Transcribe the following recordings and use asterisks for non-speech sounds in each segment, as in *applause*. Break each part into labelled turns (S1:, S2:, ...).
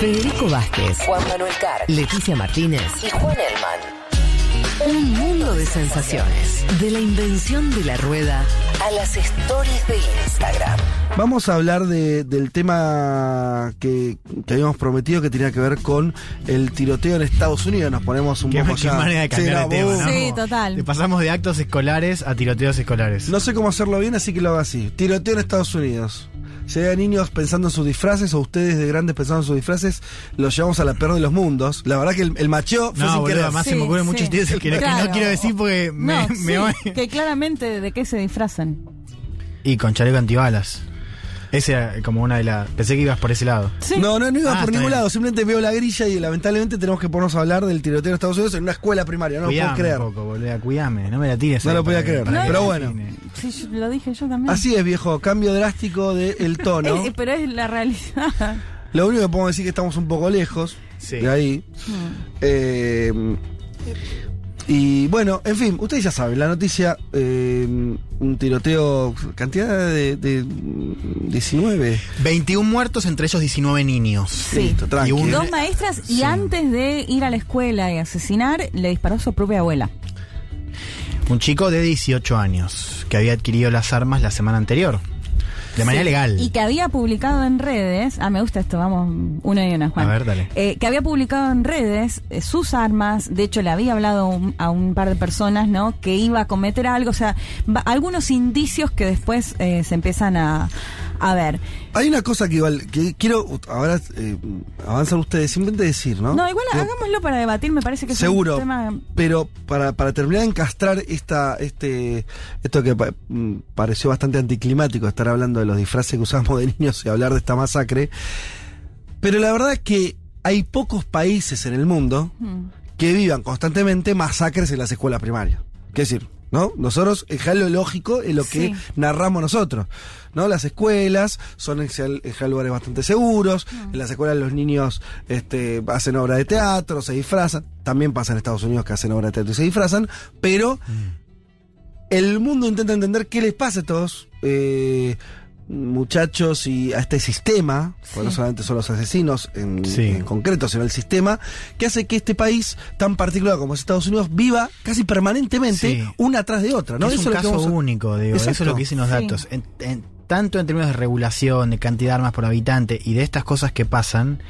S1: Federico Vázquez,
S2: Juan Manuel Carr
S1: Leticia Martínez.
S2: y Juan Elman.
S1: Un mundo de sensaciones. De la invención de la rueda
S2: A las stories de Instagram.
S3: Vamos a hablar de- del tema que, que habíamos prometido que tenía que ver con el tiroteo en Estados Unidos. Nos ponemos un
S4: Qué,
S3: poco
S4: qué manera de cambiar
S3: Sí,
S4: de tema.
S5: Sí, total.
S4: Le pasamos de actos escolares a tiroteos escolares.
S3: No sé cómo hacerlo bien, así que lo hago así. Tiroteo en Estados Unidos. Si hay niños pensando en sus disfraces o ustedes de grandes pensando en sus disfraces, los llevamos a la peor de los mundos. La verdad que el, el macheo fue
S4: No,
S3: sin
S4: boludo,
S3: querer.
S4: además se
S5: Sí,
S4: me ocurren
S5: sí.
S4: muchos chistes que,
S5: Claro.
S4: no quiero decir porque me,
S5: No,
S4: me
S5: sí,
S4: voy.
S5: que claramente de qué se disfrazan.
S4: Y con chaleco antibalas. Ese era como una de las. Pensé que ibas por ese lado.
S5: Sí.
S3: No, no, no iba
S4: Ah,
S3: por ningún
S4: bien.
S3: lado. Simplemente veo la grilla y lamentablemente tenemos que ponernos a hablar del tiroteo en Estados Unidos en una escuela primaria. No lo puedo
S4: cuidame
S3: creer.
S4: un poco, boludo. Cuidame. No me la tires.
S3: No
S4: ahí
S3: lo podía
S4: para-
S3: creer, pero bueno.
S5: Sí, lo dije yo también.
S3: Así es, viejo. Cambio drástico del tono. *laughs*
S5: Eh, pero es la realidad.
S3: Lo único que podemos decir es que estamos un poco lejos
S4: Sí.
S3: de ahí. Eh, y bueno, en fin, ustedes ya saben, la noticia, eh, un tiroteo, cantidad de, de 19.
S4: 21 muertos, entre ellos 19 niños.
S5: Sí.
S3: Listo.
S4: Y un-
S5: Dos maestras y
S4: Sí.
S5: antes de ir a la escuela y asesinar, le disparó a su propia abuela.
S4: Un chico de 18 años que había adquirido las armas la semana anterior. De manera
S5: Sí.
S4: legal.
S5: Y que había publicado en redes, ah, me gusta esto, vamos, una y una, Juan.
S4: A ver, dale.
S5: Eh, que había publicado en redes eh, sus armas, de hecho le había hablado un- a un par de personas, ¿no? Que iba a cometer algo, o sea, va- algunos indicios que después eh, se empiezan a, a ver.
S3: Hay una cosa que igual, que quiero, ahora eh, avanzan ustedes, simplemente decir, ¿no?
S5: No, igual hagámoslo para debatir, me parece que es
S3: Seguro,
S5: un tema...
S3: pero para, para terminar de encastrar esta, este, esto que pa- mm, pareció bastante anticlimático, estar hablando de los disfraces que usamos de niños y hablar de esta masacre, pero la verdad es que hay pocos países en el mundo
S5: Mm.
S3: que vivan constantemente masacres en las escuelas primarias. ¿Qué decir? ¿No? Nosotros, es lo lógico, es lo que
S5: Sí.
S3: narramos nosotros. ¿No? Las escuelas son en lugares bastante seguros. En las escuelas los niños este, hacen obra de teatro, se disfrazan. También pasa en Estados Unidos que hacen obra de teatro y se disfrazan. Pero el mundo intenta entender qué les pasa a estos eh, muchachos y a este sistema, porque no solamente son los asesinos en,
S4: Sí.
S3: en concreto, sino el sistema, que hace que este país tan particular como es Estados Unidos viva casi permanentemente
S4: Sí.
S3: una tras de otra. ¿no?
S4: es un caso
S3: vamos
S4: único, digo. Eso es lo que dicen los
S5: Sí.
S4: datos. En- en- tanto en términos de regulación, de cantidad de armas por habitante y de estas cosas que pasan,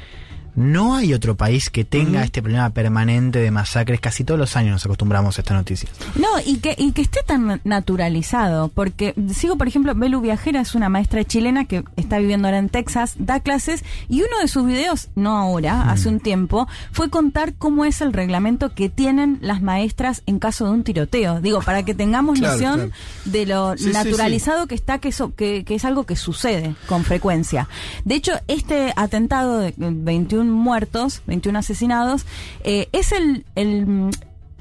S4: no hay otro país que tenga este problema permanente de masacres. Casi todos los años nos acostumbramos a estas noticias.
S5: No, y que, y que esté tan naturalizado, porque sigo, por ejemplo, Belu Viajera es una maestra chilena que está viviendo ahora en Texas, da clases, y uno de sus videos, no ahora, hace un tiempo, fue contar cómo es el reglamento que tienen las maestras en caso de un tiroteo. Digo, para que tengamos
S3: Claro,
S5: noción
S3: claro.
S5: de lo
S3: Sí, sí,
S5: naturalizado que está, que, eso, que, que es algo que sucede con frecuencia. De hecho, este atentado de 21 muertos, 21 asesinados, eh, es el, el,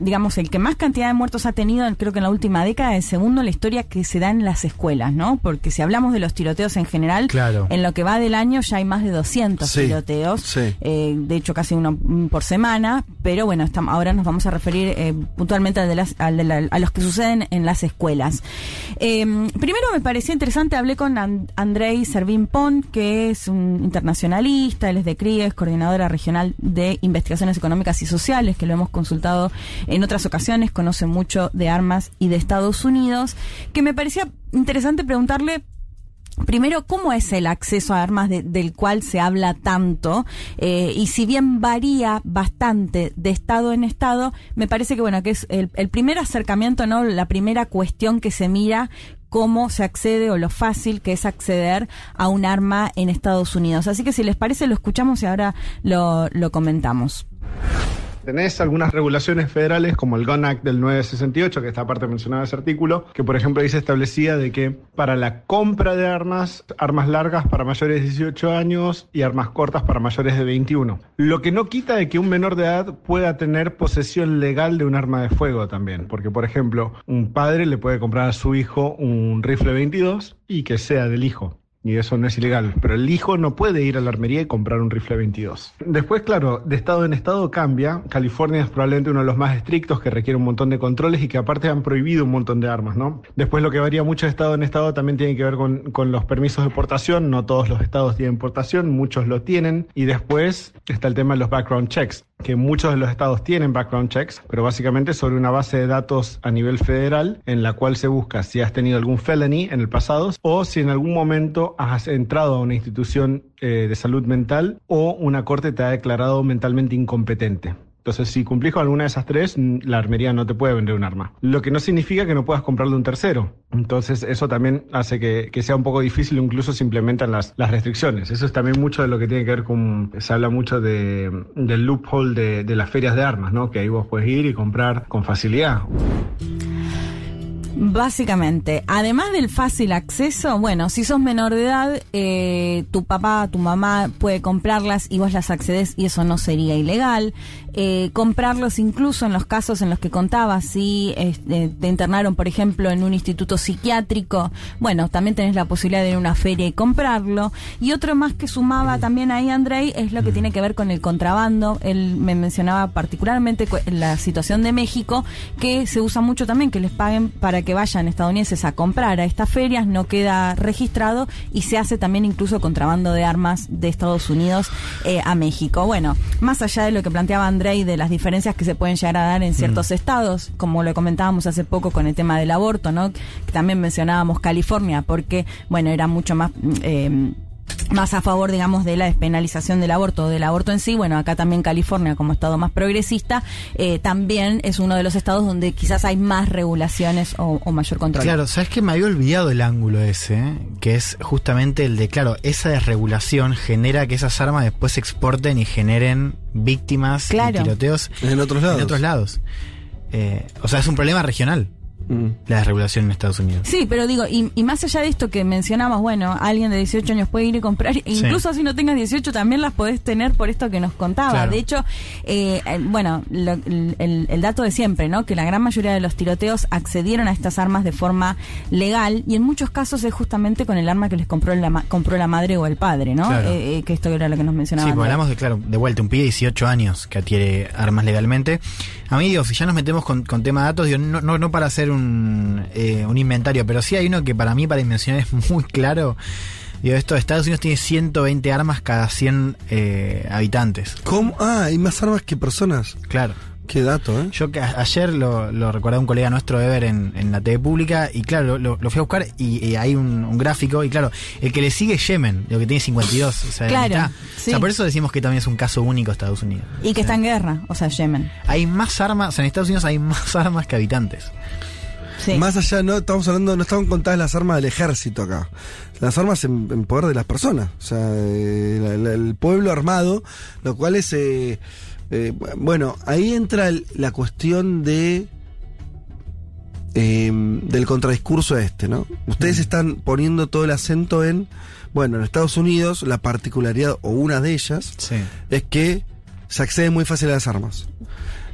S5: digamos, el que más cantidad de muertos ha tenido, creo que en la última década, el segundo en la historia que se da en las escuelas, ¿no? Porque si hablamos de los tiroteos en general,
S4: Claro.
S5: en lo que va del año ya hay más de 200
S3: Sí,
S5: tiroteos,
S3: sí.
S5: eh, de hecho casi uno mm, por semana, pero bueno, estamos, ahora nos vamos a referir eh, puntualmente al de las, al de la- a los que suceden en las escuelas. Eh, primero me parecía interesante, hablé con An- Andrei Servín Pon, que es un internacionalista, él es de CRIES, coordinadora regional de investigaciones económicas y sociales, que lo hemos consultado en otras ocasiones, conoce mucho de armas y de Estados Unidos, que me parecía interesante preguntarle Primero, ¿cómo es el acceso a armas de- del cual se habla tanto? Eh, y si bien varía bastante de estado en estado, me parece que bueno, que es el, el primer acercamiento, ¿no? La primera cuestión que se mira cómo se accede o lo fácil que es acceder a un arma en Estados Unidos. Así que si les parece, lo escuchamos y ahora lo, lo comentamos.
S6: Tenés algunas regulaciones federales como el Gun Act del 968, que está aparte mencionado en ese artículo, que por ejemplo dice establecida de que para la compra de armas, armas largas para mayores de 18 años y armas cortas para mayores de 21. Lo que no quita de que un menor de edad pueda tener posesión legal de un arma de fuego también, porque por ejemplo un padre le puede comprar a su hijo un rifle 22 y que sea del hijo. Y eso no es ilegal, pero el hijo no puede ir a la armería y comprar un rifle 22. Después, claro, de estado en estado cambia. California es probablemente uno de los más estrictos que requiere un montón de controles y que aparte han prohibido un montón de armas, ¿no? Después lo que varía mucho de estado en estado también tiene que ver con, con los permisos de portación. No todos los estados tienen portación, muchos lo tienen. Y después está el tema de los background checks que muchos de los estados tienen background checks, pero básicamente sobre una base de datos a nivel federal en la cual se busca si has tenido algún felony en el pasado o si en algún momento has entrado a una institución eh, de salud mental o una corte te ha declarado mentalmente incompetente. Entonces, si cumplís con alguna de esas tres, la armería no te puede vender un arma. Lo que no significa que no puedas comprarle un tercero. Entonces, eso también hace que, que sea un poco difícil, incluso si implementan las, las restricciones. Eso es también mucho de lo que tiene que ver con. Se habla mucho de, del loophole de, de las ferias de armas, ¿no? Que ahí vos puedes ir y comprar con facilidad.
S5: Básicamente, además del fácil acceso, bueno, si sos menor de edad, eh, tu papá, tu mamá puede comprarlas y vos las accedes y eso no sería ilegal. Eh, comprarlos incluso en los casos en los que contabas, si este, te internaron, por ejemplo, en un instituto psiquiátrico, bueno, también tenés la posibilidad de ir a una feria y comprarlo. Y otro más que sumaba también ahí, Andrei, es lo que tiene que ver con el contrabando. Él me mencionaba particularmente cu- la situación de México, que se usa mucho también que les paguen para que vayan estadounidenses a comprar a estas ferias, no queda registrado y se hace también incluso contrabando de armas de Estados Unidos eh, a México. Bueno, más allá de lo que planteaba Andrei de las diferencias que se pueden llegar a dar en ciertos estados, como lo comentábamos hace poco con el tema del aborto, ¿no? Que también mencionábamos California, porque, bueno, era mucho más... mm, eh, más a favor, digamos, de la despenalización del aborto, del aborto en sí. Bueno, acá también California, como estado más progresista, eh, también es uno de los estados donde quizás hay más regulaciones o, o mayor control.
S4: Claro, sabes que me había olvidado el ángulo ese, ¿eh? que es justamente el de, claro, esa desregulación genera que esas armas después se exporten y generen víctimas
S5: Claro.
S4: y tiroteos
S3: En otros lados.
S4: en otros lados. Eh, o sea, es un problema regional. La desregulación en Estados Unidos.
S5: Sí, pero digo, y, y más allá de esto que mencionamos, bueno, alguien de 18 años puede ir y comprar, e incluso si no tengas 18 también las podés tener por esto que nos contaba.
S4: Claro.
S5: De hecho, eh, bueno, lo- el, dato de siempre, ¿no? Que la gran mayoría de los tiroteos accedieron a estas armas de forma legal y en muchos casos es justamente con el arma que les compró la, ma- compró la madre o el padre, ¿no?
S4: Claro.
S5: Eh, eh, que esto era lo que nos mencionaba.
S4: Sí,
S5: Andrés.
S4: hablamos de, claro, de vuelta, un pibe de 18 años que adquiere armas legalmente. A mí, digo, si ya nos metemos con, con tema de datos, digo, no, no, no para hacer un, eh, un inventario, pero sí hay uno que para mí, para dimensionar, es muy claro. Digo, esto, Estados Unidos tiene 120 armas cada 100 eh, habitantes.
S3: ¿Cómo? Ah, hay más armas que personas.
S4: Claro.
S3: Qué dato, ¿eh?
S4: Yo que a- ayer lo, lo recordaba un colega nuestro, Ever, en, en la TV pública, y claro, lo, lo fui a buscar y, y hay un, un gráfico, y claro, el que le sigue es Yemen, lo que tiene 52, o sea,
S5: Claro, sí.
S4: O sea, por eso decimos que también es un caso único Estados Unidos.
S5: Y que está en guerra, o sea, Yemen.
S4: Hay más armas, o sea, en Estados Unidos hay más *laughs* armas que habitantes.
S5: Sí.
S3: Más allá, no estamos hablando, no están contadas las armas del ejército acá. Las armas en, en poder de las personas. O sea, eh, la- la- el pueblo armado, lo cual es. eh, eh, bueno, ahí entra la cuestión de. eh, del contradiscurso este, ¿no? Ustedes están poniendo todo el acento en. Bueno, en Estados Unidos, la particularidad, o una de ellas,
S4: Sí.
S3: es que se accede muy fácil a las armas.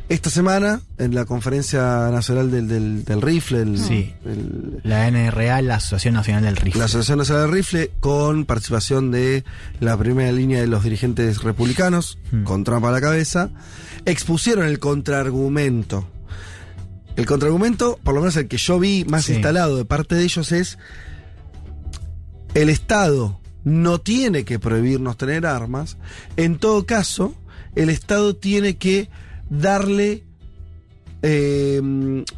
S3: Esta semana, en la conferencia nacional del, del, del rifle, el-
S4: Sí.
S3: el-
S4: La NRA, la Asociación Nacional del Rifle.
S3: la Asociación Nacional del Rifle, con participación de la primera línea de los dirigentes republicanos,
S4: Hmm.
S3: con Trump a la cabeza, expusieron el contraargumento. El contraargumento, por lo menos el que yo vi más
S4: Sí.
S3: instalado de parte de ellos, es el Estado no tiene que prohibirnos tener armas. En todo caso, el Estado tiene que darle eh,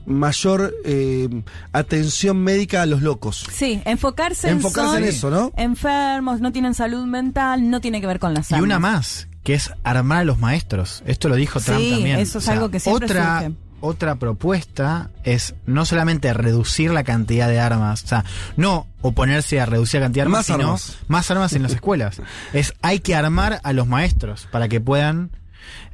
S3: mayor eh, atención médica a los locos.
S5: Sí, enfocarse,
S3: Enfocarse
S5: en,
S3: en
S5: son
S3: eso, ¿no?
S5: enfermos, no tienen salud mental, no tiene que ver con las
S4: Y
S5: armas.
S4: una más, que es armar a los maestros. Esto lo dijo Trump
S5: Sí,
S4: también.
S5: eso es algo que siempre
S4: otra,
S5: surge.
S4: otra propuesta es no solamente reducir la cantidad de armas, o sea, no oponerse a reducir la cantidad de armas,
S3: Más
S4: sino
S3: armas.
S4: más armas en las escuelas. Es hay que armar a los maestros para que puedan,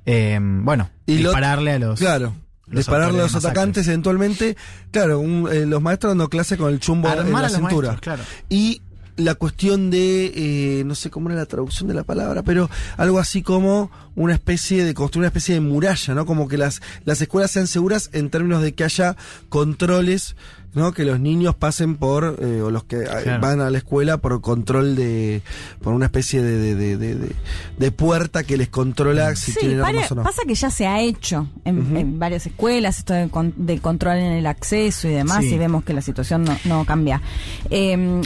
S4: eh, bueno,
S3: Y lo-
S4: dispararle a los.
S3: Claro.
S4: los
S3: dispararle a los atacantes eventualmente. Claro, un- eh, los maestros dando clase con el chumbo en
S4: Armar
S3: la
S4: a los
S3: cintura.
S4: maestros, claro.
S3: Y la cuestión de, eh, no sé cómo era la traducción de la palabra, pero algo así como una especie de construir una especie de muralla, ¿no? Como que las, las escuelas sean seguras en términos de que haya controles ¿no? Que los niños pasen por, eh, o los que eh,
S4: Claro.
S3: van a la escuela por control de, por una especie de, de, de, de- de- de puerta que les controla si
S5: Sí,
S3: tienen armas o no.
S5: pasa que ya se ha hecho en, en varias escuelas esto de, con- de control en el acceso y demás
S4: Sí.
S5: y vemos que la situación no, no cambia. Eh,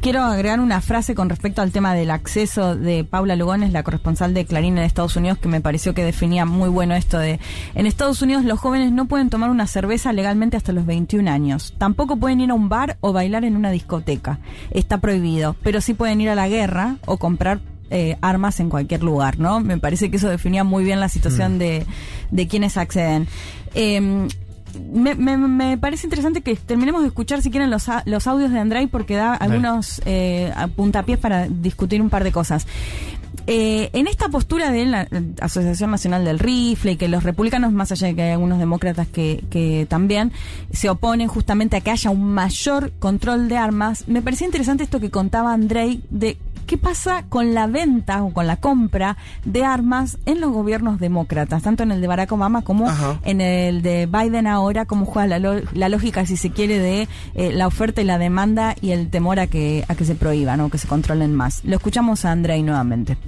S5: quiero agregar una frase con respecto al tema del acceso de Paula Lugones, la corresponsal de Clarín en Estados Unidos, que me pareció que definía muy bueno esto de en Estados Unidos los jóvenes no pueden tomar una cerveza legalmente hasta los 21 años. Tampoco pueden ir a un bar o bailar en una discoteca. Está prohibido, pero sí pueden ir a la guerra o comprar eh, armas en cualquier lugar, ¿no? Me parece que eso definía muy bien la situación de, de quienes acceden. Eh, me, me- me parece interesante que terminemos de escuchar si quieren los, los audios de Andrei porque da algunos eh, puntapiés para discutir un par de cosas. Eh, en esta postura de la eh, Asociación Nacional del Rifle y que los republicanos, más allá de que hay algunos demócratas que, que también se oponen justamente a que haya un mayor control de armas, me parecía interesante esto que contaba Andrei de qué pasa con la venta o con la compra de armas en los gobiernos demócratas, tanto en el de Barack Obama como
S3: Ajá.
S5: en el de Biden ahora, cómo juega la, la lógica, si se quiere, de eh, la oferta y la demanda y el temor a que, a que se prohíban o que se controlen más. Lo escuchamos a Andrei nuevamente.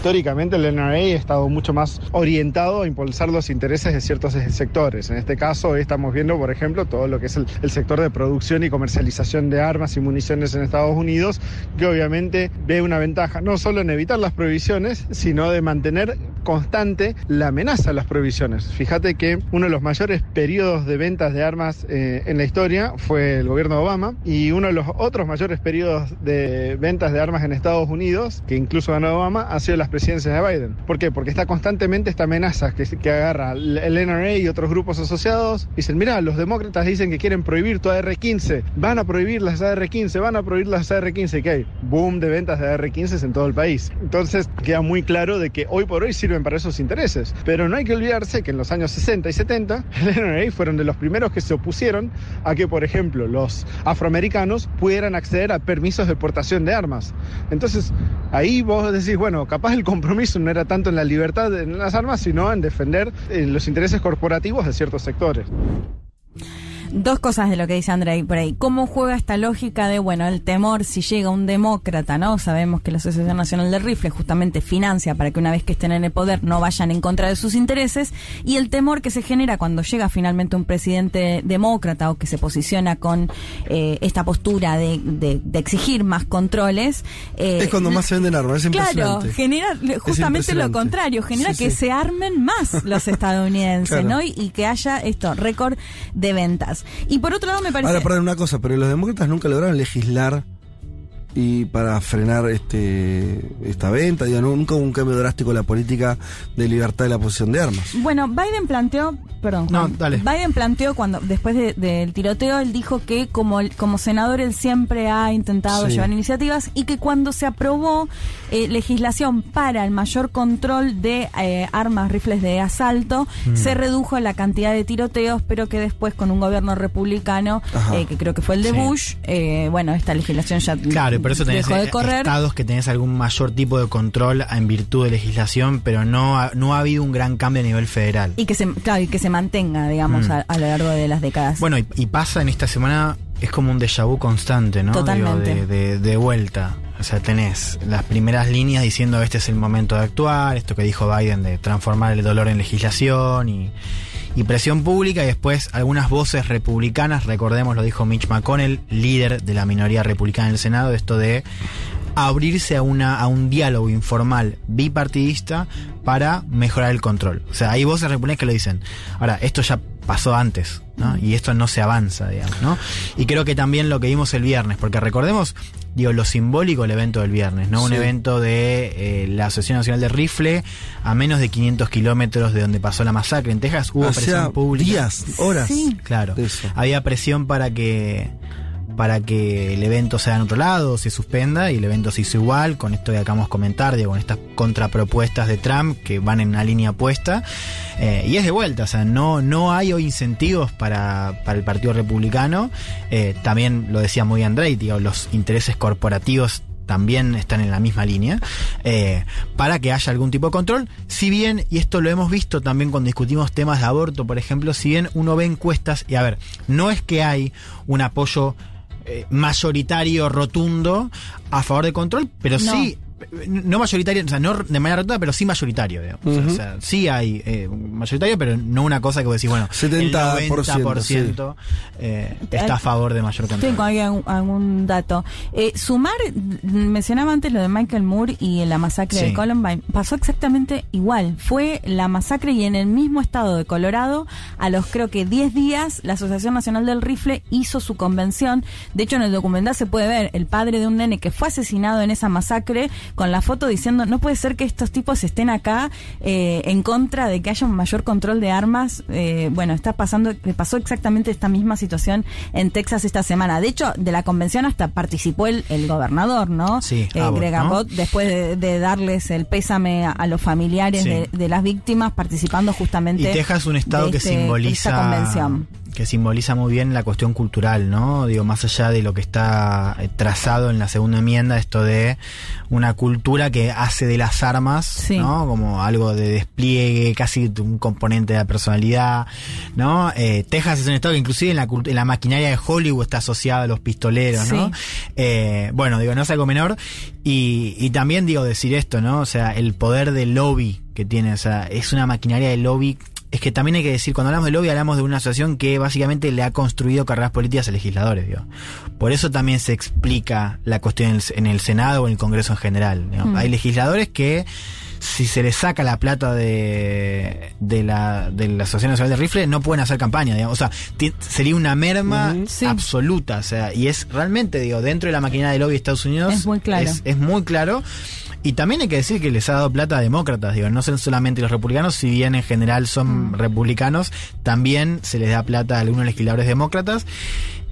S6: Históricamente el NRA ha estado mucho más orientado a impulsar los intereses de ciertos sectores. En este caso hoy estamos viendo, por ejemplo, todo lo que es el, sector de producción y comercialización de armas y municiones en Estados Unidos, que obviamente ve una ventaja no solo en evitar las prohibiciones, sino de mantener constante la amenaza a las prohibiciones. Fíjate que uno de los mayores periodos de ventas de armas eh, en la historia fue el gobierno de Obama y uno de los otros mayores periodos de ventas de armas en Estados Unidos, que incluso ganó Obama, ha sido las presidencias de Biden. ¿Por qué? Porque está constantemente esta amenaza que, agarra el NRA y otros grupos asociados. Dicen, mira, los demócratas dicen que quieren prohibir tu AR-15, van a prohibir las AR-15, van a prohibir las AR-15, que hay boom de ventas de AR-15 en todo el país. Entonces queda muy claro de que hoy por hoy sirven para esos intereses. Pero no hay que olvidarse que en los años 60 y 70 el NRA fueron de los primeros que se opusieron a que, por ejemplo, los afroamericanos pudieran acceder a permisos de portación de armas. Entonces ahí vos decís, bueno, capaz compromiso no era tanto en la libertad en las armas, sino en defender eh, los intereses corporativos de ciertos sectores.
S5: Dos cosas de lo que dice Andrei por ahí. ¿Cómo juega esta lógica de, bueno, el temor si llega un demócrata, ¿no? Sabemos que la Asociación Nacional del Rifle justamente financia para que una vez que estén en el poder no vayan en contra de sus intereses y el temor que se genera cuando llega finalmente un presidente demócrata o que se posiciona con eh, esta postura de, de- de exigir más controles. eh,
S3: es cuando más se venden armas, es
S5: Claro,
S3: impresionante.
S5: genera justamente lo contrario, genera
S3: Sí,
S5: que
S3: sí.
S5: se armen más los *laughs* estadounidenses,
S3: Claro.
S5: ¿no? Y, y que haya esto, récord de ventas. Y por otro lado me parece...
S3: Ahora, perdón una cosa, pero los demócratas nunca lograron legislar y para frenar este esta venta, digo, no- nunca hubo un cambio drástico en la política de libertad de la posesión de armas.
S5: Bueno, Biden planteó, perdón,
S4: No, dale.
S5: Biden planteó cuando después de- del tiroteo él dijo que como como senador él siempre ha intentado
S3: Sí.
S5: llevar iniciativas y que cuando se aprobó eh, legislación para el mayor control de eh, armas, rifles de asalto,
S3: Mm.
S5: se redujo la cantidad de tiroteos, pero que después con un gobierno republicano, eh, que creo que fue el de
S4: Sí.
S5: Bush, eh, bueno, esta legislación ya
S4: Claro, por eso tenés
S5: de correr.
S4: estados que tenés algún mayor tipo de control en virtud de legislación, pero no ha, no ha habido un gran cambio a nivel federal.
S5: Y que se, claro, y que se mantenga, digamos,
S4: Mm.
S5: a, a lo largo de las décadas.
S4: Bueno, y, y pasa en esta semana, es como un déjà vu constante, ¿no?
S5: Totalmente.
S4: Digo, de, de- de vuelta. O sea, tenés las primeras líneas diciendo este es el momento de actuar, esto que dijo Biden de transformar el dolor en legislación y, y presión pública, y después algunas voces republicanas, recordemos lo dijo Mitch McConnell, líder de la minoría republicana en el Senado, esto de abrirse a una a un diálogo informal bipartidista para mejorar el control. O sea, hay voces republicanas que lo dicen. Ahora, esto ya pasó antes, ¿no? Y esto no se avanza, digamos, ¿no? Y creo que también lo que vimos el viernes, porque recordemos, digo, lo simbólico del evento del viernes, ¿no? Un evento de eh, la Asociación Nacional de Rifle a menos de 500 kilómetros de donde pasó la masacre en Texas. Hubo presión pública.
S3: días, horas.
S5: Sí.
S4: Claro. Había presión para que para que el evento sea en otro lado, se suspenda y el evento se hizo igual, con esto que acabamos de comentar, digo, con estas contrapropuestas de Trump que van en una línea opuesta. Eh, y es de vuelta, o sea, no, no hay hoy incentivos para, para el Partido Republicano. Eh, también lo decía muy Andrei, digo, los intereses corporativos también están en la misma línea, eh, para que haya algún tipo de control. Si bien, y esto lo hemos visto también cuando discutimos temas de aborto, por ejemplo, si bien uno ve encuestas, y a ver, no es que hay un apoyo eh, mayoritario, rotundo, a favor de control, pero
S5: No.
S4: sí no mayoritario, o sea, no de manera rotunda, pero sí mayoritario, digamos. O sea,
S3: Ujú.
S4: o sea, sí hay eh, mayoritario, pero no una cosa que vos decís, bueno,
S3: 70%,
S4: el 90% eh, está a favor de mayor control.
S5: Tengo ahí algún, algún dato. Eh, sumar, mencionaba antes lo de Michael Moore y la masacre
S4: Sí.
S5: de Columbine. Pasó exactamente igual. Fue la masacre y en el mismo estado de Colorado, a los creo que 10 días, la Asociación Nacional del Rifle hizo su convención. De hecho, en el documental se puede ver el padre de un nene que fue asesinado en esa masacre con la foto diciendo, no puede ser que estos tipos estén acá eh, en contra de que haya un mayor control de armas. Eh, bueno, está pasando, pasó exactamente esta misma situación en Texas esta semana. De hecho, de la convención hasta participó el, el gobernador, ¿no?
S4: Sí,
S5: Eh,
S4: Abbott,
S5: Greg
S4: ¿no?
S5: Abbott, después de, de darles el pésame a, a los familiares
S4: Sí.
S5: de, de las víctimas, participando justamente.
S4: Y Texas un estado
S5: de
S4: que
S5: este-
S4: simboliza
S5: esta convención.
S4: Que simboliza muy bien la cuestión cultural, ¿no? Digo, más allá de lo que está eh, trazado en la segunda enmienda, esto de una cultura que hace de las armas,
S5: Sí.
S4: ¿no? Como algo de despliegue, casi un componente de la personalidad, ¿no? Eh, Texas es un estado que inclusive en la, en la maquinaria de Hollywood está asociada a los pistoleros, ¿no?
S5: Sí.
S4: Eh, bueno, digo, no es algo menor. Y, y también digo decir esto, ¿no? O sea, el poder del lobby que tiene, o sea, es una maquinaria de lobby. Es que también hay que decir, cuando hablamos de lobby, hablamos de una asociación que básicamente le ha construido carreras políticas a legisladores, digo. Por eso también se explica la cuestión en el, en el Senado o en el Congreso en general.
S5: Mm.
S4: Hay legisladores que si se les saca la plata de, de, la, de la Asociación Nacional de Rifle, no pueden hacer campaña, digamos. O sea, sería una merma.
S5: Sí.
S4: absoluta. O sea, y es realmente, digo, dentro de la maquinaria de lobby de Estados Unidos.
S5: Es muy claro.
S4: Es, es muy claro. Y también hay que decir que les ha dado plata a demócratas, digo, no son solamente los republicanos, si bien en general son republicanos, también se les da plata a algunos legisladores demócratas.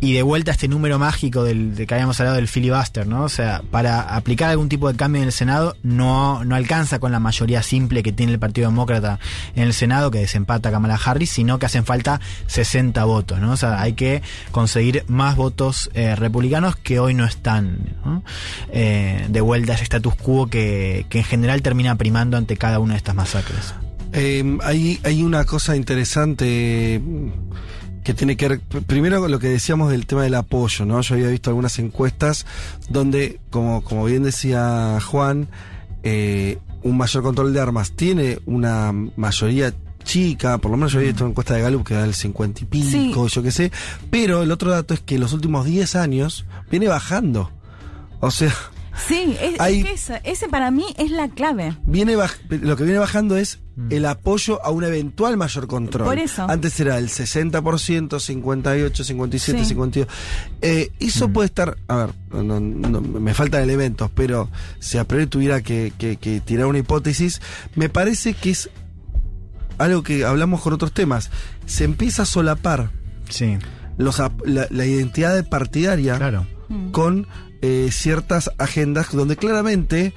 S4: Y de vuelta este número mágico del, de que habíamos hablado del filibuster, ¿no? O sea, para aplicar algún tipo de cambio en el Senado no, no alcanza con la mayoría simple que tiene el Partido Demócrata en el Senado, que desempata a Kamala Harris, sino que hacen falta 60 votos, ¿no? O sea, hay que conseguir más votos eh, republicanos que hoy no están, ¿no? Eh, de vuelta a ese status quo que, que en general termina primando ante cada una de estas masacres.
S3: Eh, hay, hay una cosa interesante que tiene que ver, pr- primero con lo que decíamos del tema del apoyo, ¿no? Yo había visto algunas encuestas donde, como, como bien decía Juan, eh, un mayor control de armas tiene una mayoría chica, por lo menos yo había visto una encuesta de Gallup que da el 50 y pico, yo qué sé, pero el otro dato es que los últimos 10 años viene bajando. O sea,
S5: Sí, es, es
S3: Hay-
S5: que esa- ese para mí es la clave.
S3: viene baj- lo que viene bajando es el apoyo a un eventual mayor control.
S5: Por eso.
S3: Antes era el 60%, 58, 57,
S5: Sí.
S3: 52. Eh, eso puede estar, a ver, no- me faltan elementos, pero si a priori tuviera que, que- que tirar una hipótesis, me parece que es algo que hablamos con otros temas. Se empieza a solapar
S4: Sí,
S3: los, la, la identidad partidaria
S4: claro.
S3: con eh, ciertas agendas donde claramente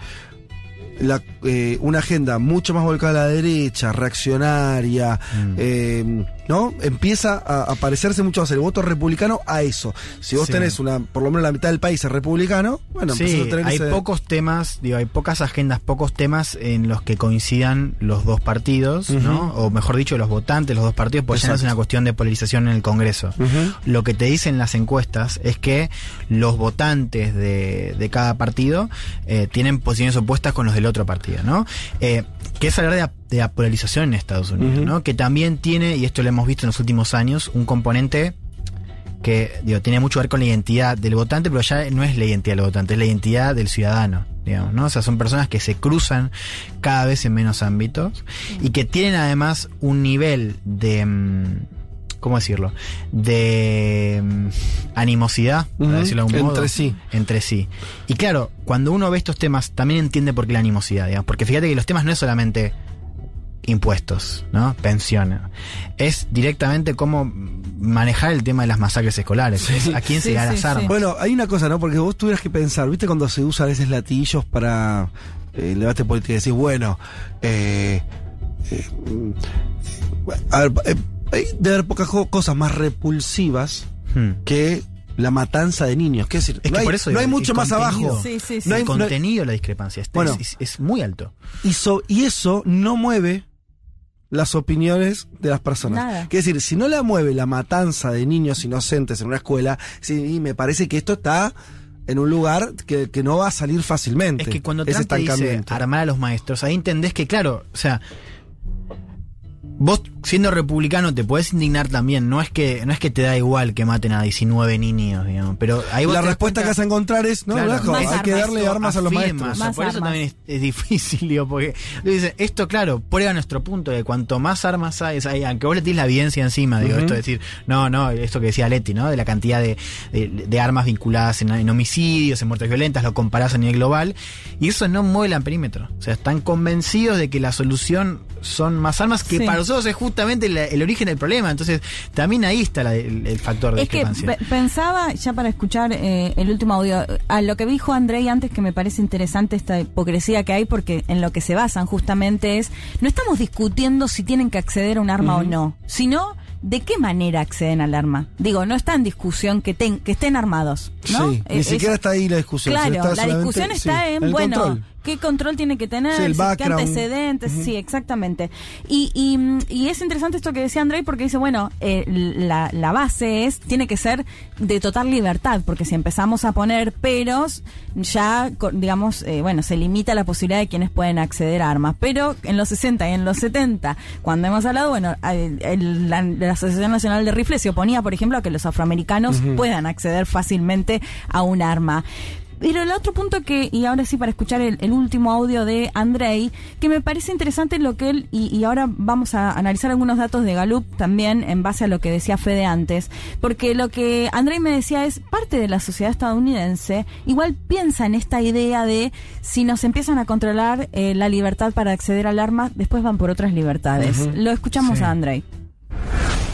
S3: la, eh, una agenda mucho más volcada a la derecha, reaccionaria,
S4: Mm.
S3: eh, ¿no? Empieza a, a parecerse mucho más el voto republicano a eso. Si vos
S4: Sí.
S3: tenés una, por lo menos la mitad del país es republicano, bueno,
S4: Sí,
S3: a tener
S4: hay
S3: ese-
S4: pocos temas, digo, hay pocas agendas, pocos temas en los que coincidan los dos partidos, ¿no? O mejor dicho, los votantes, los dos partidos, porque ya no es
S3: Exacto.
S4: una cuestión de polarización en el Congreso. Lo que te dicen las encuestas es que los votantes de, de cada partido eh, tienen posiciones opuestas con los del otro partido, ¿no? Eh, que es hablar de, de la polarización en Estados Unidos. ¿no? Que también tiene, y esto lo hemos visto en los últimos años, un componente que digo, tiene mucho que ver con la identidad del votante, pero ya no es la identidad del votante, es la identidad del ciudadano, digamos, ¿no? O sea, son personas que se cruzan cada vez en menos ámbitos y que tienen además un nivel de mm, ¿cómo decirlo? de mm, animosidad, para
S3: Ujú,
S4: decirlo de algún modo.
S3: entre sí.
S4: Entre sí. Y claro, cuando uno ve estos temas, también entiende por qué la animosidad, digamos, porque fíjate que los temas no es solamente impuestos, ¿no? Pensiones. Es directamente cómo manejar el tema de las masacres escolares. Es a quién se
S5: Sí,
S4: le da
S5: sí,
S4: las
S5: sí.
S4: armas.
S3: Bueno, hay una cosa, ¿no? Porque vos tuvieras que pensar, ¿viste cuando se usan a veces latillos para eh, el debate político? Y decís, bueno, eh, eh, a ver, eh, hay de haber pocas cosas más repulsivas
S4: Hmm.
S3: que la matanza de niños. ¿Qué decir?
S4: Es
S3: no
S4: que
S3: hay,
S4: por eso
S3: no hay
S4: digo,
S3: mucho más abajo.
S5: Sí, sí, sí.
S3: No hay-
S4: el
S3: no hay-
S4: contenido de la discrepancia está-
S3: Bueno.
S4: es, es muy alto.
S3: y, so- y eso no mueve las opiniones de las personas.
S5: Nada.
S3: Quiere decir, si no la mueve la matanza de niños inocentes en una escuela, sí, me parece que esto está en un lugar que, que no va a salir fácilmente.
S4: Es que cuando Trump te dice armar a los maestros, ahí entendés que, claro, o sea, vos siendo republicano te podés indignar también. No es que no es que te da igual que maten a 19 niños, digamos. Pero ahí vos
S3: la respuesta
S4: cuenta-
S3: que vas a encontrar es, no,
S4: Claro,
S3: hay que darle armas a los maestros.
S4: o sea,
S5: Más
S4: por eso también es, es difícil, digo, porque dice, esto, claro, prueba nuestro punto de cuanto más armas hay, es ahí, aunque vos le tires la evidencia encima, digo, esto de decir, no, no, esto que decía Leti, ¿no? De la cantidad de, de- de armas vinculadas en, en homicidios, en muertes violentas, lo comparás a nivel global, y eso no mueve el perímetro. O sea, están convencidos de que la solución son más armas, que
S5: Sí.
S4: para nosotros es justamente la- el origen del problema. Entonces, también ahí está la- el, el factor de
S5: Es
S4: discrepancia.
S5: pe- pensaba, ya para escuchar eh, el último audio, a lo que dijo Andrei antes, que me parece interesante esta hipocresía que hay, porque en lo que se basan justamente es, no estamos discutiendo si tienen que acceder a un arma o no, sino de qué manera acceden al arma. Digo, no está en discusión que, ten- que estén armados. ¿no?
S3: Sí, ni
S5: es-
S3: siquiera está ahí la discusión.
S5: Claro,
S3: está
S5: la discusión está
S3: sí,
S5: en, bueno,
S3: control.
S5: Qué control tiene que tener,
S3: Sí, el
S5: si- qué antecedentes, sí, exactamente. Y, y, y es interesante esto que decía Andrei porque dice, bueno, eh, la, la base es, tiene que ser de total libertad, porque si empezamos a poner peros, ya, digamos, eh, bueno, se limita la posibilidad de quienes pueden acceder a armas. Pero en los 60 y en los 70, cuando hemos hablado, bueno, el- el- la, la Asociación Nacional de Rifles se oponía, por ejemplo, a que los afroamericanos puedan acceder fácilmente a un arma. Pero el otro punto que, y ahora sí para escuchar el, el último audio de Andrei, que me parece interesante lo que él, y, y ahora vamos a analizar algunos datos de Gallup también en base a lo que decía Fede antes, porque lo que Andrei me decía es parte de la sociedad estadounidense, igual piensa en esta idea de si nos empiezan a controlar eh, la libertad para acceder al arma, después van por otras libertades. Lo escuchamos
S4: Sí.
S5: a Andrei.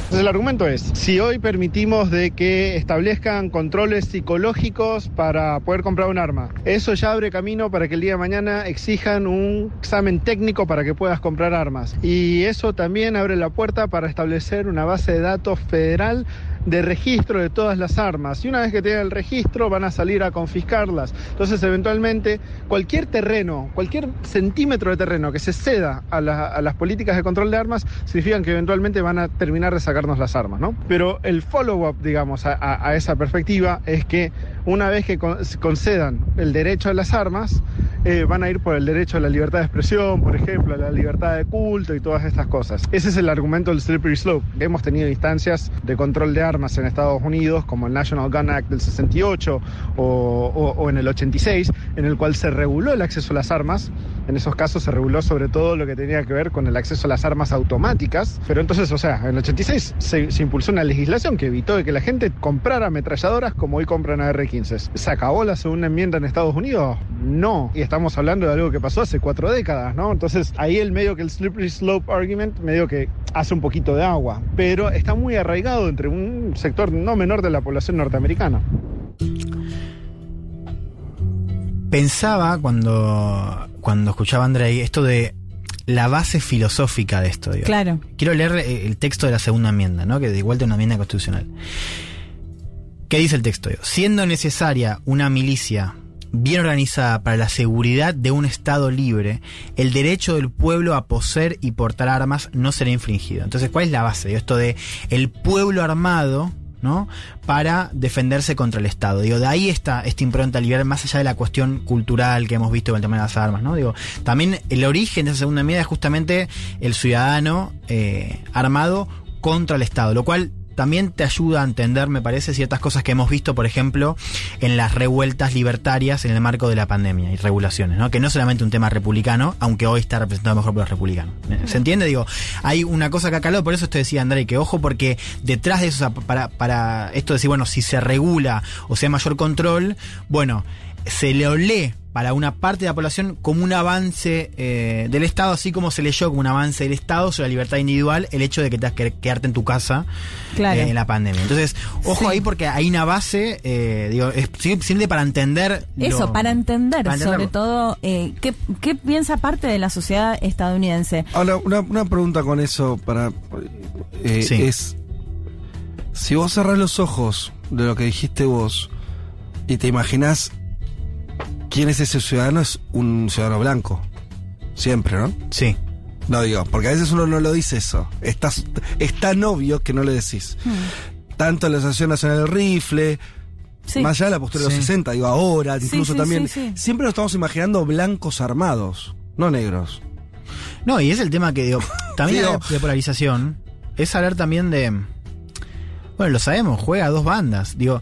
S6: Entonces el argumento es, si hoy permitimos de que establezcan controles psicológicos para poder comprar un arma, eso ya abre camino para que el día de mañana exijan un examen técnico para que puedas comprar armas. Y eso también abre la puerta para establecer una base de datos federal de registro de todas las armas. Y una vez que tengan el registro van a salir a confiscarlas. Entonces eventualmente cualquier terreno, cualquier centímetro de terreno que se ceda a, la- a las políticas de control de armas significan que eventualmente van a terminar de sacarnos las armas, ¿no? Pero el follow-up, digamos, a, a- esa perspectiva es que una vez que con- concedan el derecho a las armas, eh, van a ir por el derecho a la libertad de expresión, por ejemplo, a la libertad de culto y todas estas cosas. Ese es el argumento del slippery slope. Hemos tenido instancias de control de armas en Estados Unidos, como el National Gun Act del 68 o, en el 86, en el cual se reguló el acceso a las armas. En esos casos se reguló sobre todo lo que tenía que ver con el acceso a las armas automáticas. Pero entonces, o sea, en el 86 se, impulsó una legislación que evitó que la gente comprara ametralladoras como hoy compran AR-15. ¿Se acabó la segunda enmienda en Estados Unidos? No. Y estamos hablando de algo que pasó hace cuatro décadas, ¿no? Entonces, ahí el medio que el slippery slope argument medio que hace un poquito de agua. Pero está muy arraigado entre un sector no menor de la población norteamericana.
S4: Pensaba cuando, cuando escuchaba a Andrei esto de la base filosófica de esto. digo.
S5: Claro.
S4: Quiero leer el texto de la segunda enmienda, ¿no? que de igual de una enmienda constitucional. ¿Qué dice el texto? Digo, Siendo necesaria una milicia bien organizada para la seguridad de un Estado libre, el derecho del pueblo a poseer y portar armas no será infringido. Entonces, ¿cuál es la base? Esto de el pueblo armado, ¿no? Para defenderse contra el Estado. Digo, de ahí está esta impronta liberal, más allá de la cuestión cultural que hemos visto con el tema de las armas, ¿no? Digo, también el origen de esa segunda medida es justamente el ciudadano eh, armado contra el Estado, lo cual también te ayuda a entender, me parece, ciertas cosas que hemos visto, por ejemplo, en las revueltas libertarias en el marco de la pandemia y regulaciones, ¿no? Que no es solamente un tema republicano, aunque hoy está representado mejor por los republicanos. ¿Se entiende? Digo, hay una cosa que ha calado, por eso te decía, André, que ojo, porque detrás de eso, para, para esto de decir, bueno, si se regula o sea mayor control, bueno, se le lee para una parte de la población como un avance eh, del Estado, así como se leyó como un avance del Estado sobre la libertad individual el hecho de que tengas que quedarte en tu casa
S5: Claro.
S4: eh, en la pandemia. Entonces, ojo
S5: Sí.
S4: ahí porque hay una base, eh, digo, es simple para entender.
S5: Eso,
S4: lo-
S5: para entender,
S4: para
S5: sobre todo, eh, ¿qué, ¿qué piensa parte de la sociedad estadounidense?
S3: Ahora, una, una pregunta con eso para. eh,
S4: Sí.
S3: Es. Si vos cerrás los ojos de lo que dijiste vos y te imaginas quién es ese ciudadano, es un ciudadano blanco. Siempre, ¿no?
S4: Sí.
S3: No digo, porque a veces uno no lo dice eso. Está, es tan obvio que no le decís. Tanto la Asociación Nacional del Rifle,
S5: Sí.
S3: más allá de la postura de los 60, digo ahora, incluso
S5: sí,
S3: también.
S5: sí, sí.
S3: Siempre nos estamos imaginando blancos armados, no negros.
S4: No, y es el tema que digo, también
S3: Digo-
S4: de polarización es hablar también de. Bueno, lo sabemos, juega a dos bandas. Digo,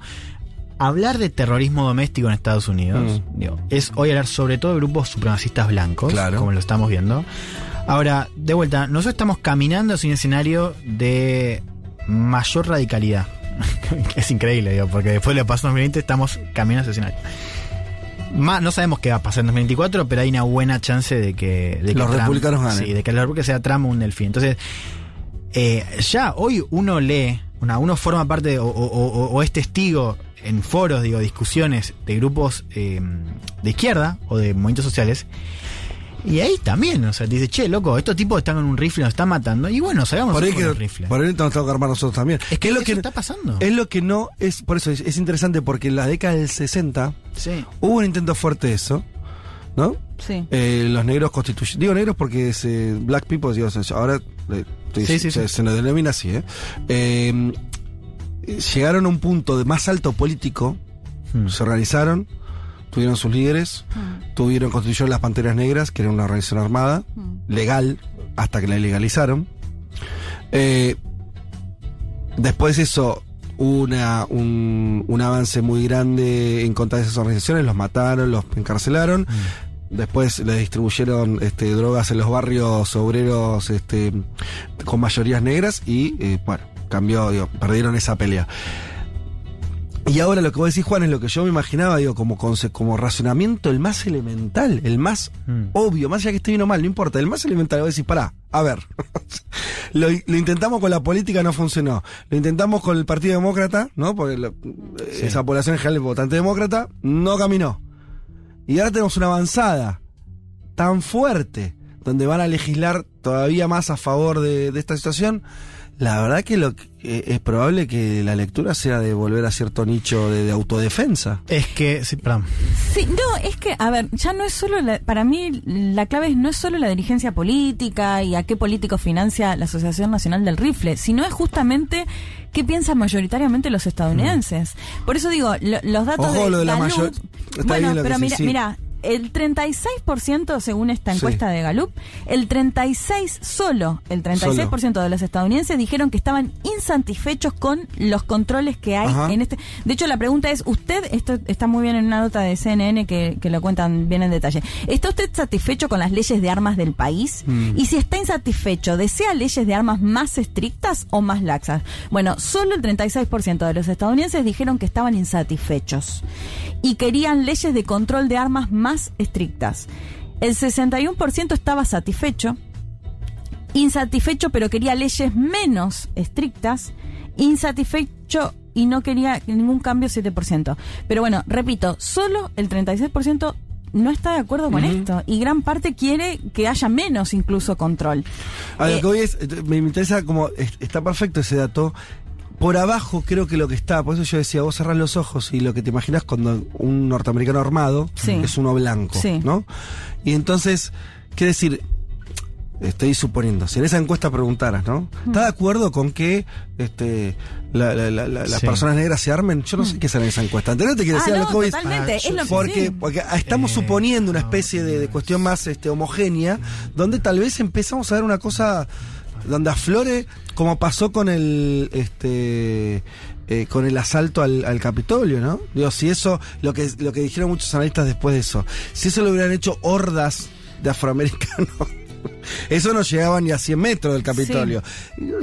S4: hablar de terrorismo doméstico en Estados Unidos
S3: Mm.
S4: digo, es hoy hablar sobre todo de grupos supremacistas blancos,
S3: Claro.
S4: como lo estamos viendo. Ahora, de vuelta, nosotros estamos caminando hacia un escenario de mayor radicalidad. *laughs* es increíble, digo, porque después de lo que pasó en 2020 estamos caminando hacia ese escenario. Ma- no sabemos qué va a pasar en 2024, pero hay una buena chance de que, de que
S3: Los republicanos ganen.
S4: Sí, de que la República sea Trump o un delfín. Entonces, eh, ya hoy uno lee, una, uno forma parte de- o, o- o- o es testigo en foros, digo, discusiones de grupos eh, de izquierda o de movimientos sociales. Y ahí también, o sea, te dice, che, loco, estos tipos están con un rifle, nos están matando. Y bueno, sabemos
S3: Por ahí,
S4: con
S3: que,
S4: los rifles.
S3: por ahí nos tenemos que armar nosotros también.
S4: Es que
S3: es lo
S4: eso
S3: que
S4: está pasando.
S3: Es lo que no es. Por eso es, es interesante, porque en la década del 60
S4: Sí.
S3: hubo un intento fuerte de eso, ¿no?
S5: Sí.
S3: Eh, los negros constituyen. Digo negros porque es eh, black people, digo, ahora eh, estoy-
S4: Sí, sí,
S3: se,
S4: sí.
S3: se nos denomina así, ¿eh? Llegaron a un punto de más alto político,
S4: Hmm.
S3: se organizaron, tuvieron sus líderes, tuvieron, constituyeron las Panteras Negras, que era una organización armada, legal, hasta que la ilegalizaron. Eh, después de eso, hubo una, un, un avance muy grande en contra de esas organizaciones, los mataron, los encarcelaron. Después le distribuyeron este, drogas en los barrios obreros este, con mayorías negras y, eh, bueno, cambió, digo, perdieron esa pelea. Y ahora lo que vos decís, Juan, es lo que yo me imaginaba, digo, como, como racionamiento, el más elemental, el más
S4: Mm.
S3: obvio, más allá que esté bien o mal, no importa, el más elemental, vos decís, pará, a ver. *laughs* lo, lo intentamos con la política, no funcionó. Lo intentamos con el Partido Demócrata, ¿no? Porque lo- esa población en general es votante demócrata, no caminó. Y ahora tenemos una avanzada tan fuerte, donde van a legislar todavía más a favor de, de esta situación. La verdad que lo que- eh, es probable que la lectura sea de volver a cierto nicho de, de autodefensa.
S4: Es que, sí, perdón.
S5: Sí, no, es que, a ver, ya no es solo, la- para mí la clave es- no es solo la dirigencia política y a qué político financia la Asociación Nacional del Rifle, sino es justamente qué piensan mayoritariamente los estadounidenses. Por eso digo, lo- los datos
S3: Ojo,
S5: de
S3: lo de la mayor- está
S5: bueno, pero
S3: decís,
S5: mira,
S3: sí.
S5: mira, el 36% según esta
S3: Sí.
S5: encuesta de Gallup, el 36 solo, el 36% de los estadounidenses dijeron que estaban insatisfechos con los controles que hay
S3: Ajá.
S5: en este. De hecho, la pregunta es, usted, esto está muy bien en una nota de CNN que, que lo cuentan bien en detalle, ¿está usted satisfecho con las leyes de armas del país?
S3: Mm.
S5: Y si está insatisfecho, ¿desea leyes de armas más estrictas o más laxas? Bueno, solo el 36% de los estadounidenses dijeron que estaban insatisfechos y querían leyes de control de armas más estrictas. El 61% estaba satisfecho, insatisfecho pero quería leyes menos estrictas, insatisfecho y no quería ningún cambio 7%. Pero bueno, repito, solo el 36% no está de acuerdo con esto y gran parte quiere que haya menos incluso control.
S3: A lo
S5: Eh,
S3: que hoy es, me interesa como, es- está perfecto ese dato. Por abajo creo que lo que está, por eso yo decía, vos cerrás los ojos y lo que te imaginas cuando un norteamericano armado
S5: Sí.
S3: es uno blanco,
S5: Sí.
S3: ¿no? Y entonces, quiere decir, estoy suponiendo, si en esa encuesta preguntaras, ¿no? ¿Estás de acuerdo con que este, la- la- la- la- las
S4: Sí.
S3: personas negras se armen? Yo no sé qué sale en esa encuesta. ¿Entendés? Te quiero
S5: Ah,
S3: decir a lo
S5: no,
S3: que voy es-
S5: totalmente, es lo que
S3: porque, porque estamos
S4: Eh,
S3: suponiendo una especie de, de cuestión más este, homogénea, donde tal vez empezamos a ver una cosa donde aflore, como pasó con el este eh, con el asalto al, Capitolio, ¿no? Digo, si eso, lo que, lo que dijeron muchos analistas después de eso, si eso lo hubieran hecho hordas de afroamericanos. Eso no llegaba ni a 100 metros del Capitolio.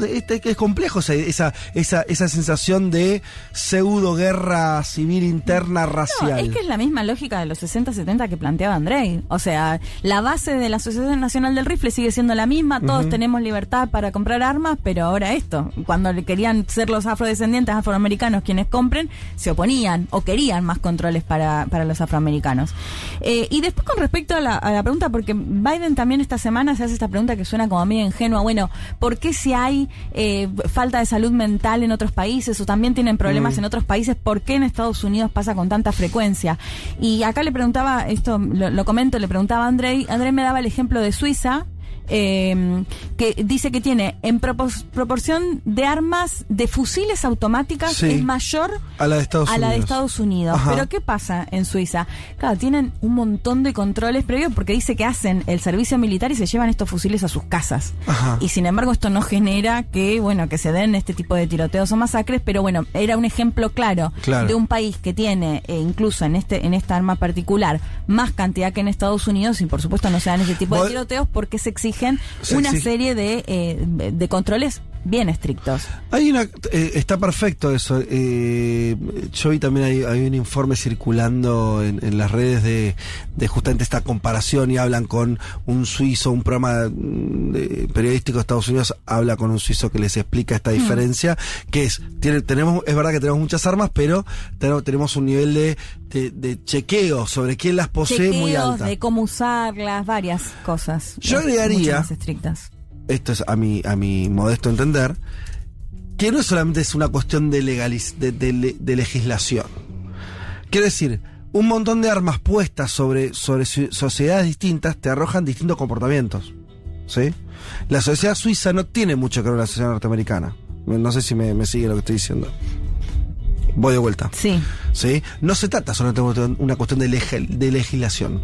S3: Este, es complejo esa, esa, esa, esa sensación de pseudo guerra civil interna
S5: No,
S3: racial.
S5: es que es la misma lógica de los 60-70 que planteaba Andrei. O sea, la base de la Asociación Nacional del Rifle sigue siendo la misma, todos tenemos libertad para comprar armas, pero ahora esto, cuando le querían ser los afrodescendientes afroamericanos quienes compren, se oponían o querían más controles para, para los afroamericanos. Eh, y después con respecto a la, a la pregunta, porque Biden también esta semana se hace esta pregunta que suena como medio ingenua, bueno, ¿por qué si hay eh, falta de salud mental en otros países o también tienen problemas
S3: Mm.
S5: en otros países, por qué en Estados Unidos pasa con tanta frecuencia? Y acá le preguntaba, esto lo, lo comento, le preguntaba a Andrei, Andrei me daba el ejemplo de Suiza, eh, que dice que tiene en proporción de armas de fusiles automáticas
S3: Sí.
S5: es mayor
S3: A la de Estados
S5: a la de
S3: Unidos.
S5: Estados Unidos. Pero ¿qué pasa en Suiza? Claro, tienen un montón de controles previos porque dice que hacen el servicio militar y se llevan estos fusiles a sus casas.
S3: Ajá.
S5: Y sin embargo esto no genera que, bueno, que se den este tipo de tiroteos o masacres, pero bueno, era un ejemplo claro,
S3: Claro.
S5: de un país que tiene, eh, incluso en este en esta arma particular, más cantidad que en Estados Unidos y por supuesto no se dan ese tipo de tiroteos porque se exigen una serie de, eh, de controles bien estrictos.
S3: Hay una, eh, está perfecto eso. Eh, yo vi también hay, hay un informe circulando en, en las redes de, de justamente esta comparación y hablan con un suizo, un programa mm, de- periodístico de Estados Unidos habla con un suizo que les explica
S5: Hmm.
S3: esta diferencia, que es, tiene, tenemos, es verdad que tenemos muchas armas, pero tenemos, tenemos un nivel de, de, de chequeo sobre quién las posee muy alta.
S5: de cómo usarlas, varias cosas.
S3: Yo agregaría-
S5: más estrictas.
S3: Esto es a mi, a mi modesto entender, que no solamente es una cuestión de, legaliz- de, de le- de legislación. Quiero decir, un montón de armas puestas sobre, sobre sociedades distintas te arrojan distintos comportamientos. ¿Sí? La sociedad suiza no tiene mucho que ver con la sociedad norteamericana. No sé si me sigue lo que estoy diciendo. Voy de vuelta.
S5: Sí.
S3: ¿sí? No se trata solamente de una cuestión de, lege- de legislación.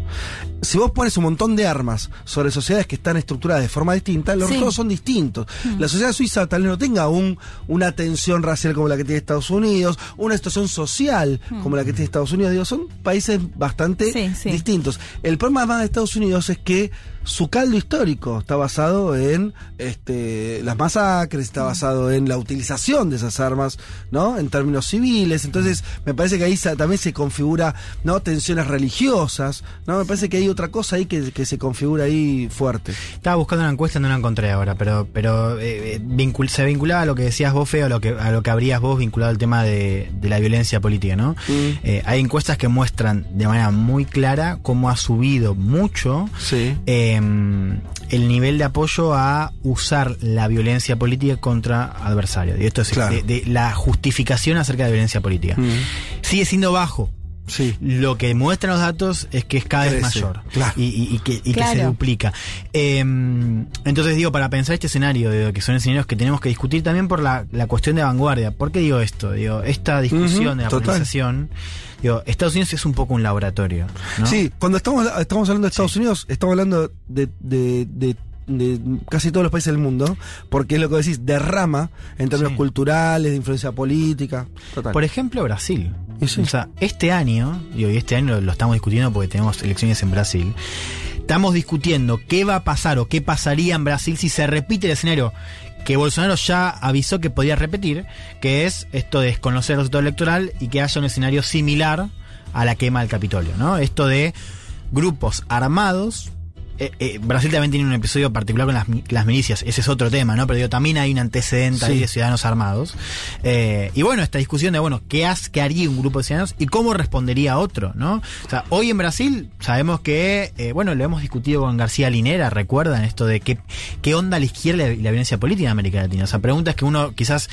S3: Si vos pones un montón de armas sobre sociedades que están estructuradas de forma distinta, los
S5: Sí.
S3: resultados son distintos. La sociedad suiza tal vez no tenga un, una tensión racial como la que tiene Estados Unidos, una situación social como la que tiene Estados Unidos. Digo, son países bastante
S5: sí.
S3: distintos. El problema más de Estados Unidos es que su caldo histórico está basado en este, las masacres, está basado en la utilización de esas armas, ¿no? En términos civiles. Entonces, me parece que ahí también se configura, ¿no? Tensiones religiosas, ¿no? Me parece que hay otra cosa ahí que, que se configura ahí fuerte.
S4: Estaba buscando una encuesta, no la encontré ahora, pero, pero eh, eh, vincul- se vinculaba a lo que decías vos, Feo, a lo que, a lo que habrías vos vinculado al tema de, de la violencia política, ¿no? Eh, hay encuestas que muestran de manera muy clara cómo ha subido mucho
S3: Sí.
S4: eh, el nivel de apoyo a usar la violencia política contra adversarios. Y esto es
S3: Claro.
S4: de, de la justificación acerca de violencia política.
S3: Mm.
S4: Sigue siendo bajo.
S3: Sí.
S4: Lo que muestran los datos es que es cada vez mayor
S3: claro.
S4: y, y- y que, y que
S5: Claro.
S4: se duplica. Eh, entonces digo, para pensar este escenario, digo, que son escenarios que tenemos que discutir también por la, la cuestión de vanguardia. ¿Por qué digo esto? Digo, esta discusión de la
S3: total.
S4: polarización, digo, Estados Unidos es un poco un laboratorio. ¿no?
S3: Sí, cuando estamos, estamos hablando de Estados Unidos, estamos hablando de, de- de- de casi todos los países del mundo, porque es lo que decís, derrama en términos
S4: Sí.
S3: culturales, de influencia política. Total.
S4: Por ejemplo, Brasil.
S3: Sí.
S4: O sea, este año, y este año lo, lo estamos discutiendo porque tenemos elecciones en Brasil, estamos discutiendo qué va a pasar o qué pasaría en Brasil si se repite el escenario que Bolsonaro ya avisó que podía repetir, que es esto de desconocer el resultado electoral y que haya un escenario similar a la quema del Capitolio, ¿no? Esto de grupos armados. Eh, eh, Brasil también tiene un episodio particular con las, las milicias, ese es otro tema, ¿no? Pero digo, también hay un antecedente ahí de ciudadanos armados. Eh, y bueno, esta discusión de, bueno, ¿qué, has- qué haría un grupo de ciudadanos y cómo respondería otro, ¿no? O sea, hoy en Brasil sabemos que, eh, bueno, lo hemos discutido con García Linera, recuerdan esto de qué, qué onda la izquierda y la violencia política en América Latina. O sea, preguntas que uno quizás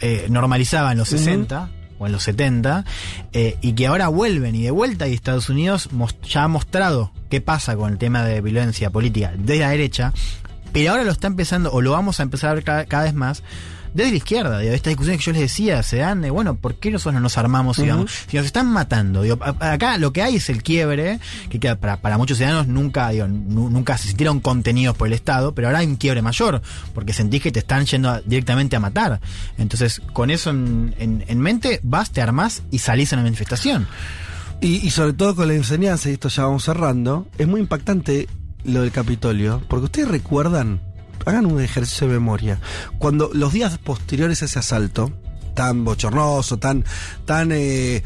S4: eh, normalizaba en los 60 o en los 70, eh, y que ahora vuelven y de vuelta y Estados Unidos ya ha mostrado qué pasa con el tema de violencia política de la derecha, pero ahora lo está empezando, o lo vamos a empezar a ver cada, cada vez más, desde la izquierda, digo, estas discusiones que yo les decía, se dan de, bueno, ¿por qué nosotros no nos armamos
S3: Ujú.
S4: vamos? Si nos están matando, digo, acá lo que hay es el quiebre, que queda para, para muchos ciudadanos nunca, digo, nu- nunca se sintieron contenidos por el Estado, pero ahora hay un quiebre mayor, porque sentís que te están yendo a- directamente a matar. Entonces, con eso en, en- en mente, vas, te armás y salís a una manifestación.
S3: Y, y sobre todo con la enseñanza, y esto ya vamos cerrando, es muy impactante lo del Capitolio, porque ustedes recuerdan, hagan un ejercicio de memoria, cuando los días posteriores a ese asalto, tan bochornoso, tan, tan eh,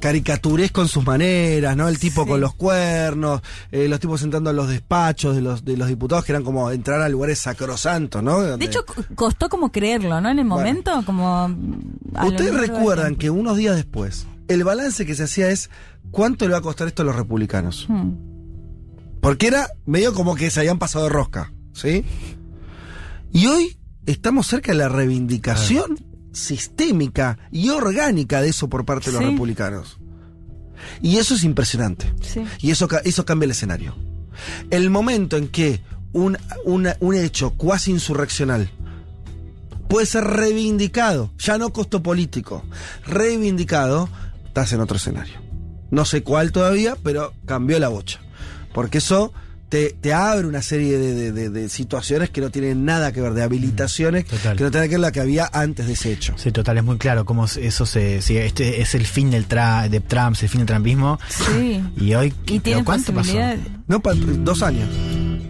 S3: caricaturesco en sus maneras, ¿no? El tipo
S5: Sí.
S3: con los cuernos, eh, los tipos entrando a los despachos de los, de los diputados, que eran como entrar a lugares sacrosantos, ¿no?
S5: De hecho, co- costó como creerlo, ¿no? En el
S3: Bueno.
S5: momento, como...
S3: Ustedes recuerdan que unos días después, el balance que se hacía es cuánto le va a costar esto a los republicanos.
S5: Hmm.
S3: Porque era medio como que se habían pasado de rosca. ¿sí? Y hoy estamos cerca de la reivindicación sistémica y orgánica de eso por parte de los
S5: Sí.
S3: republicanos. Y eso es impresionante.
S5: Sí.
S3: Y eso, eso cambia el escenario. El momento en que un, una- un hecho cuasi insurreccional puede ser reivindicado, ya no costo político, reivindicado, estás en otro escenario. No sé cuál todavía, pero cambió la bocha. Porque eso te, te abre una serie de, de- de- de situaciones que no tienen nada que ver, de habilitaciones
S4: Total.
S3: que no tienen que ver la que había antes de ese hecho.
S4: Sí, total, es muy claro cómo eso se. si este es el fin del tra, de Trump, es el fin del trumpismo.
S5: Sí.
S4: Y hoy.
S5: Y
S4: ¿pero
S5: tienen
S4: ¿Cuánto pasó?
S3: No, Pa- dos años.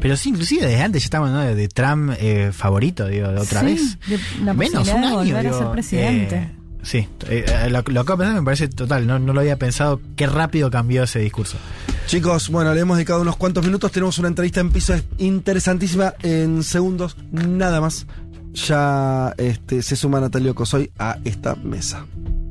S4: Pero sí, inclusive desde antes ya estamos ¿no? de, Trump eh, favorito, digo, de otra
S5: Sí,
S4: vez.
S5: de la
S4: Menos un
S5: de
S4: año.
S5: volver a
S4: digo,
S5: ser presidente.
S4: eh, sí, eh, eh, lo, lo acabo de pensar, me parece total, no, no lo había pensado, qué rápido cambió ese discurso.
S3: Chicos, bueno, le hemos dedicado unos cuantos minutos. Tenemos una entrevista en piso interesantísima en segundos, nada más. Ya este, se suma Natalio Cosoy a esta mesa.